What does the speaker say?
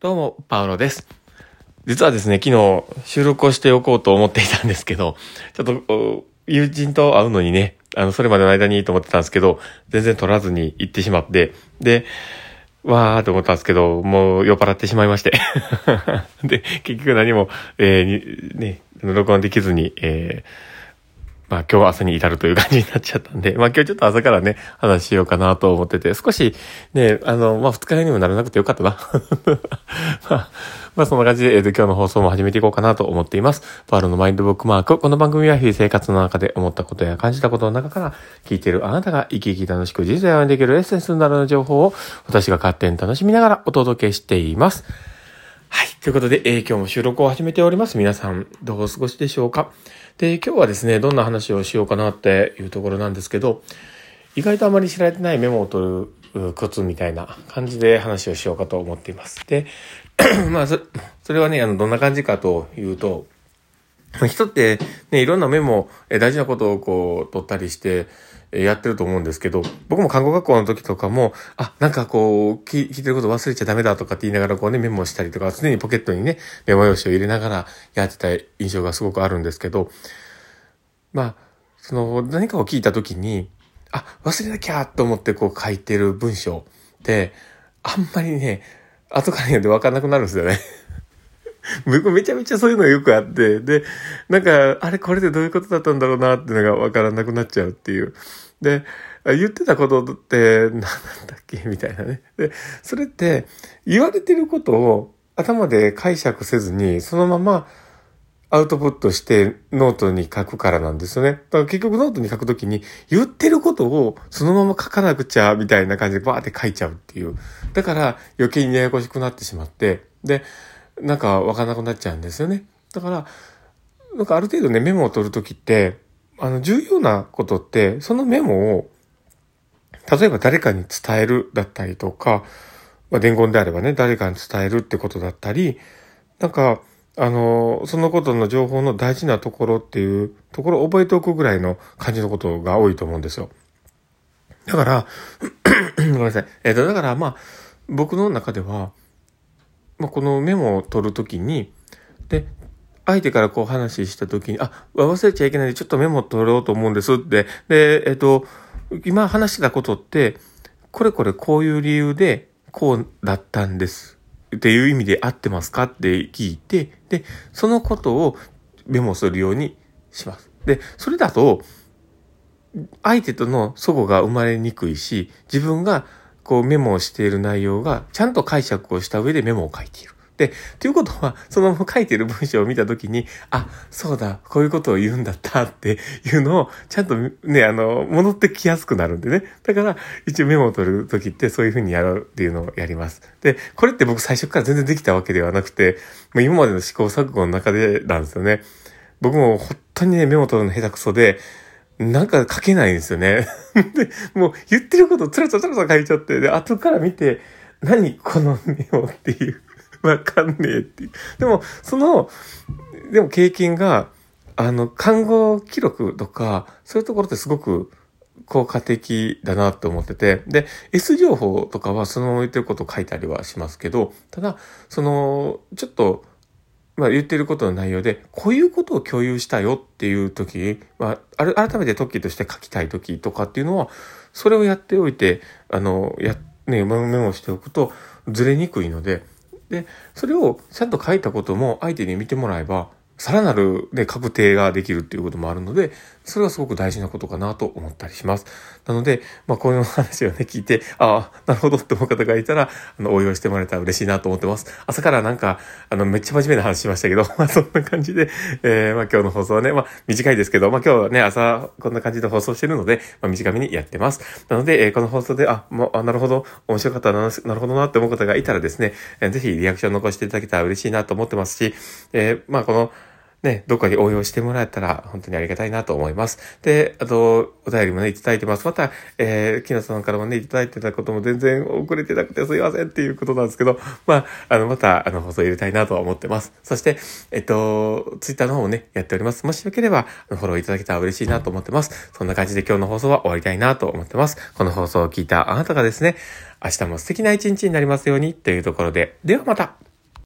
どうも、パウロです。実はですね、昨日収録をしておこうと思っていたんですけど、ちょっと友人と会うのにね、あの、それまでの間にいいと思ってたんですけど、全然取らずに行ってしまって、で、わーと思ったんですけど、もう酔っ払ってしまいまして。で、結局何も、えーね、録音できずに、えーまあ今日朝に至るという感じになっちゃったんで、まあ今日ちょっと朝からね、話しようかなと思ってて、少しね、あの、まあ二日酔いにもならなくてよかったな。まあ、まあそんな感じで、えっ、と今日の放送も始めていこうかなと思っています。パールのマインドブックマーク。この番組は日々生活の中で思ったことや感じたことの中から、聞いているあなたが生き生き楽しく人生を歩んでいけるエッセンスになる情報を、私が勝手に楽しみながらお届けしています。ということで、えー今日も収録を始めております。皆さん、どうお過ごしでしょうか？で、今日はですね、どんな話をしようかなっていうところなんですけど、意外とあまり知られてないメモを取るコツみたいな感じで話をしようかと思っています。で、まあそ、それはね、あの、どんな感じかというと、人ってね、いろんなメモ、え大事なことをこう、取ったりして、えやってると思うんですけど、僕も看護学校の時とかも、あ、なんかこう、聞いてること忘れちゃダメだとかって言いながらこうね、メモしたりとか、常にポケットにね、メモ用紙を入れながらやってた印象がすごくあるんですけど、まあ、その、何かを聞いた時に、あ、忘れなきゃと思ってこう書いてる文章って、あんまりね、後から読んで分かんなくなるんですよね。僕めちゃめちゃそういうのがよくあって、で、なんか、あれこれでどういうことだったんだろうなっていうのが分からなくなっちゃうっていう。で、言ってたことって何なんだっけ？みたいなね。で、それって言われてることを頭で解釈せずに、そのままアウトプットしてノートに書くからなんですよね。だから結局ノートに書くときに言ってることをそのまま書かなくちゃみたいな感じでバーって書いちゃうっていう。だから余計にややこしくなってしまって、で、なんかわかんなくなっちゃうんですよね。だから、なんかある程度ね、メモを取るときって、あの、重要なことって、そのメモを、例えば誰かに伝えるだったりとか、まあ、伝言であればね、誰かに伝えるってことだったり、なんか、あの、そのことの情報の大事なところっていうところを覚えておくぐらいの感じのことが多いと思うんですよ。だから、ごめんなさい。えっ、と、だからまあ、僕の中では、まあ、このメモを取るときに、で、相手からこう話したときに、あ、忘れちゃいけないんで、ちょっとメモ取ろうと思うんですって。で、えっ、と、今話してたことって、これこれこういう理由で、こうだったんです。っていう意味で合ってますか？って聞いて、で、そのことをメモするようにします。で、それだと、相手との齟齬が生まれにくいし、自分がこうメモをしている内容がちゃんと解釈をした上でメモを書いている。で、ということは、その書いている文章を見たときに、あ、そうだ、こういうことを言うんだったっていうのを、ちゃんとね、あの、戻ってきやすくなるんでね。だから、一応メモを取るときってそういうふうにやるっていうのをやります。で、これって僕最初から全然できたわけではなくて、もう今までの試行錯誤の中でなんですよね。僕も本当にね、メモを取るの下手くそで、なんか書けないんですよね。で、もう言ってることつらつらつらつら書いちゃって、で、後から見て、何このメモっていう。わかんねえっていう。でも、その、でも経験が、あの、看護記録とか、そういうところってすごく効果的だなと思ってて、で、S 情報とかはその言ってることを書いたりはしますけど、ただ、その、ちょっと、まあ言ってることの内容で、こういうことを共有したよっていう時、まあ、あ、改めてトッキーとして書きたい時とかっていうのは、それをやっておいて、あの、や、ね、メモしておくとずれにくいので、で、それをちゃんと書いたことも相手に見てもらえば、さらなるね、確定ができるっていうこともあるので、それはすごく大事なことかなと思ったりします。なので、まあ、こういう話をね、聞いて、ああ、なるほどって思う方がいたら、あの、応用してもらえたら嬉しいなと思ってます。朝からなんか、あの、めっちゃ真面目な話しましたけど、まあ、そんな感じで、えー、まあ、今日の放送はね、まあ、短いですけど、まあ、今日はね、朝、こんな感じで放送してるので、まあ、短めにやってます。なので、えー、この放送で、あ、もう、あ、なるほど、面白かったな、なるほどなって思う方がいたらですね、えーぜひリアクション残していただけたら嬉しいなと思ってますし、えー、まあ、この、ね、どっかに応用してもらえたら本当にありがたいなと思います。で、あと、お便りもね、いただいてます。また、えー、木野さんからもね、いただいてたことも全然遅れてなくてすいませんっていうことなんですけど、まあ、あの、また、あの、放送入れたいなとは思ってます。そして、えっと、ツイッターの方もね、やっております。もしよければ、フォローいただけたら嬉しいなと思ってます。そんな感じで今日の放送は終わりたいなと思ってます。この放送を聞いたあなたがですね、明日も素敵な一日になりますようにというところで、ではまた